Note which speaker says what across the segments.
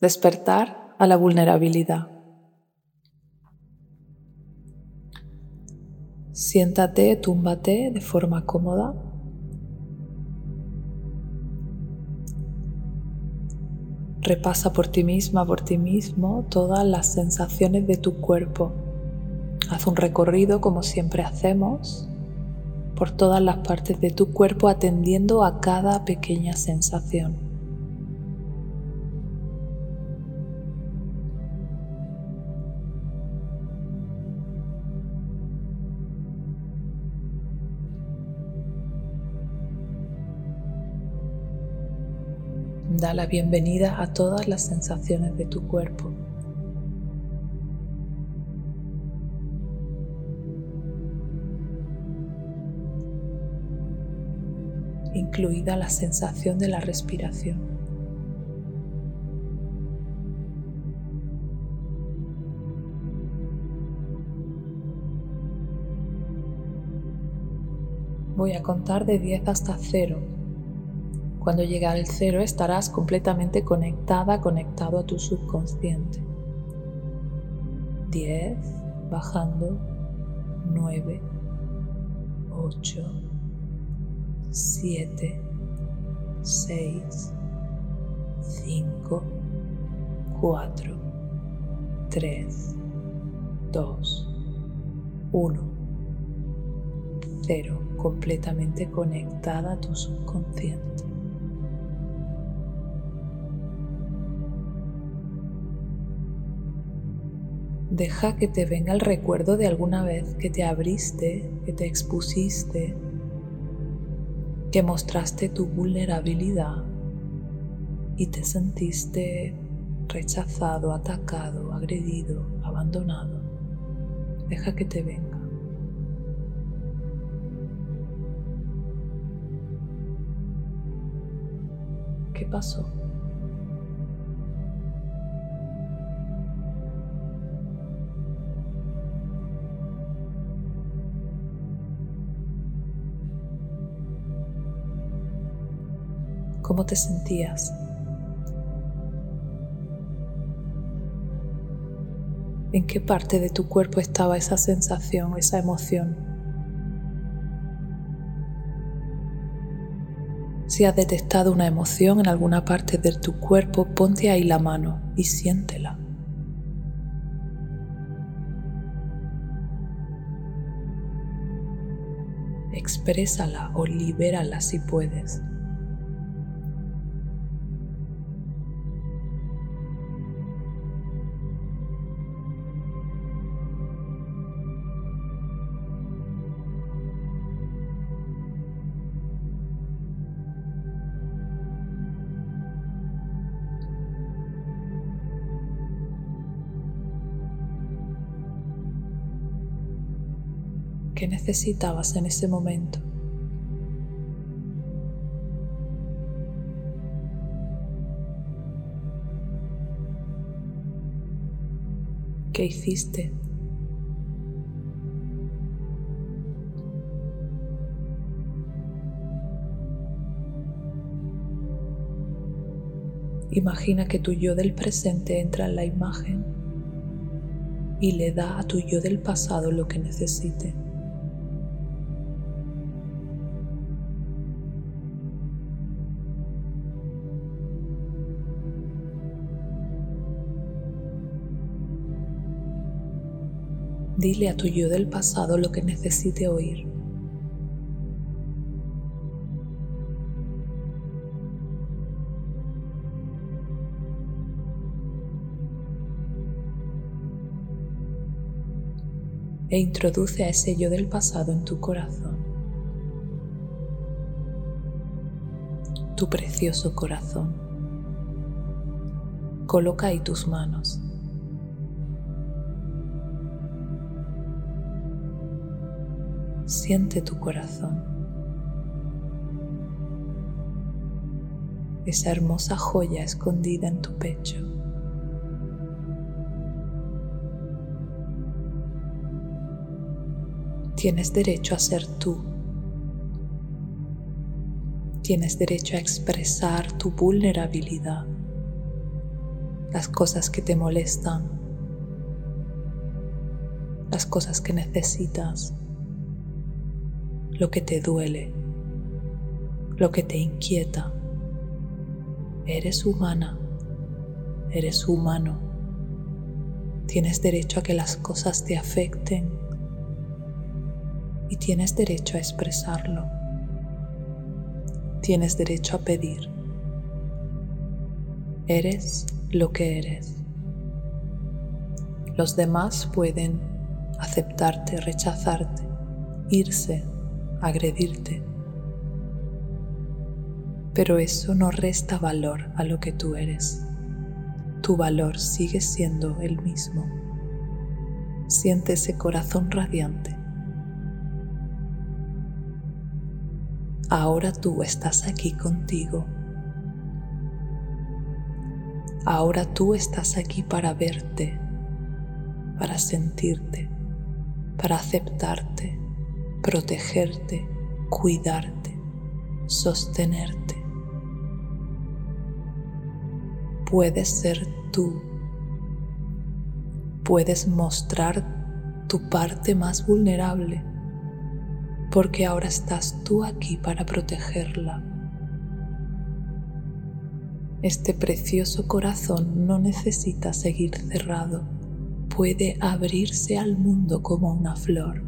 Speaker 1: Despertar a la vulnerabilidad. Siéntate, túmbate de forma cómoda. Repasa por ti misma, por ti mismo, todas las sensaciones de tu cuerpo. Haz un recorrido como siempre hacemos por todas las partes de tu cuerpo atendiendo a cada pequeña sensación. Da la bienvenida a todas las sensaciones de tu cuerpo. incluida la sensación de la respiración. Voy a contar de 10 hasta 0. Cuando llegue al 0 estarás completamente conectada, conectado a tu subconsciente. 10, bajando, 9, 8, 7, 6, 5, 4, 3, 2, 1, 0, completamente conectada a tu subconsciente. Deja que te venga el recuerdo de alguna vez que te abriste, que te expusiste que mostraste tu vulnerabilidad y te sentiste rechazado, atacado, agredido, abandonado. Deja que te venga. ¿Qué pasó? ¿Cómo te sentías? ¿En qué parte de tu cuerpo estaba esa sensación, esa emoción? Si has detectado una emoción en alguna parte de tu cuerpo, ponte ahí la mano y siéntela. Exprésala o libérala si puedes. ¿Qué necesitabas en ese momento. ¿Qué hiciste? Imagina que tu yo del presente entra en la imagen y le da a tu yo del pasado lo que necesite. Dile a tu yo del pasado lo que necesite oír. E introduce a ese yo del pasado en tu corazón. Tu precioso corazón. Coloca ahí tus manos. Siente tu corazón. Esa hermosa joya escondida en tu pecho. Tienes derecho a ser tú. Tienes derecho a expresar tu vulnerabilidad. las cosas que te molestan, las cosas que necesitas, lo que te duele, lo que te inquieta. Eres humana, eres humano. Tienes derecho a que las cosas te afecten y tienes derecho a expresarlo. Tienes derecho a pedir. Eres lo que eres. Los demás pueden aceptarte, rechazarte, irse, agredirte. Pero eso no resta valor a lo que tú eres. Tu valor sigue siendo el mismo. Siente ese corazón radiante. Ahora tú estás aquí contigo Ahora tú estás aquí para verte, para sentirte, para aceptarte, protegerte, cuidarte, sostenerte. Puedes ser tú. Puedes mostrar tu parte más vulnerable porque ahora estás tú aquí para protegerla este precioso corazón no necesita seguir cerrado, puede abrirse al mundo como una flor.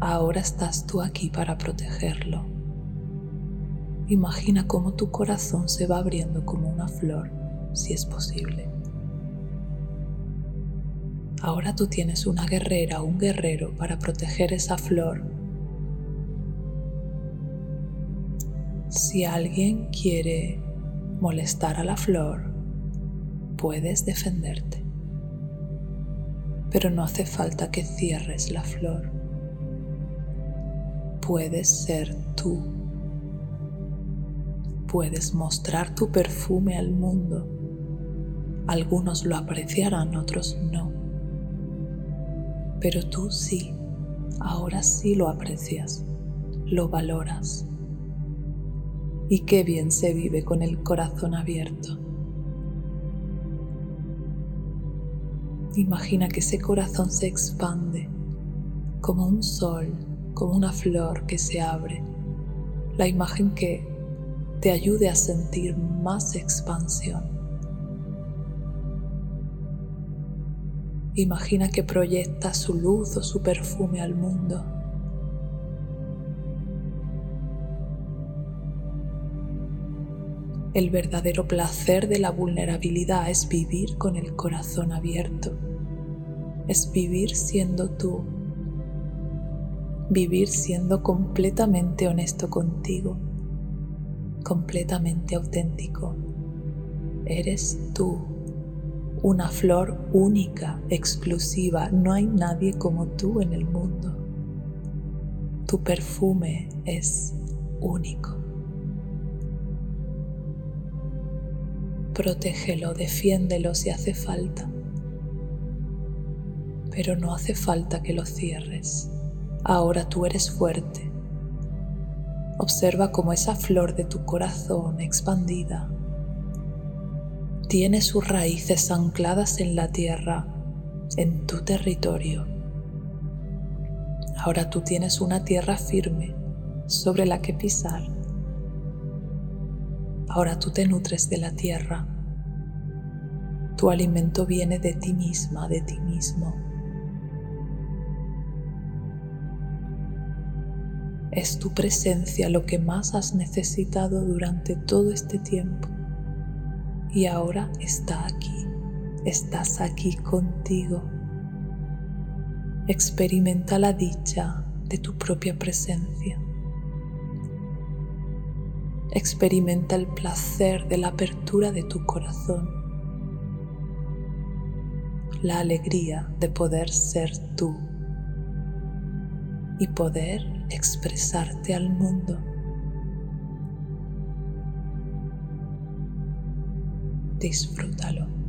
Speaker 1: Ahora estás tú aquí para protegerlo. Imagina cómo tu corazón se va abriendo como una flor, si es posible. Ahora tú tienes una guerrera o un guerrero para proteger esa flor. Si alguien quiere molestar a la flor, puedes defenderte. Pero no hace falta que cierres la flor. Puedes ser tú. Puedes mostrar tu perfume al mundo. Algunos lo apreciarán, otros no. Pero tú sí, ahora sí lo aprecias, lo valoras y qué bien se vive con el corazón abierto. Imagina que ese corazón se expande como un sol, como una flor que se abre. La imagen que te ayude a sentir más expansión. Imagina que proyecta su luz o su perfume al mundo El verdadero placer de la vulnerabilidad es vivir con el corazón abierto, es vivir siendo tú, vivir siendo completamente honesto contigo, completamente auténtico. Eres tú, una flor única, exclusiva, no hay nadie como tú en el mundo. Tu perfume es único. Protégelo, defiéndelo si hace falta. Pero no hace falta que lo cierres. Ahora tú eres fuerte. Observa cómo esa flor de tu corazón expandida tiene sus raíces ancladas en la tierra, en tu territorio. Ahora tú tienes una tierra firme sobre la que pisar Ahora tú te nutres de la tierra. Tu alimento viene de ti misma, de ti mismo. Es tu presencia lo que más has necesitado durante todo este tiempo. Y ahora está aquí. Estás aquí contigo. Experimenta la dicha de tu propia presencia. Experimenta el placer de la apertura de tu corazón, la alegría de poder ser tú y poder expresarte al mundo. Disfrútalo.